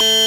you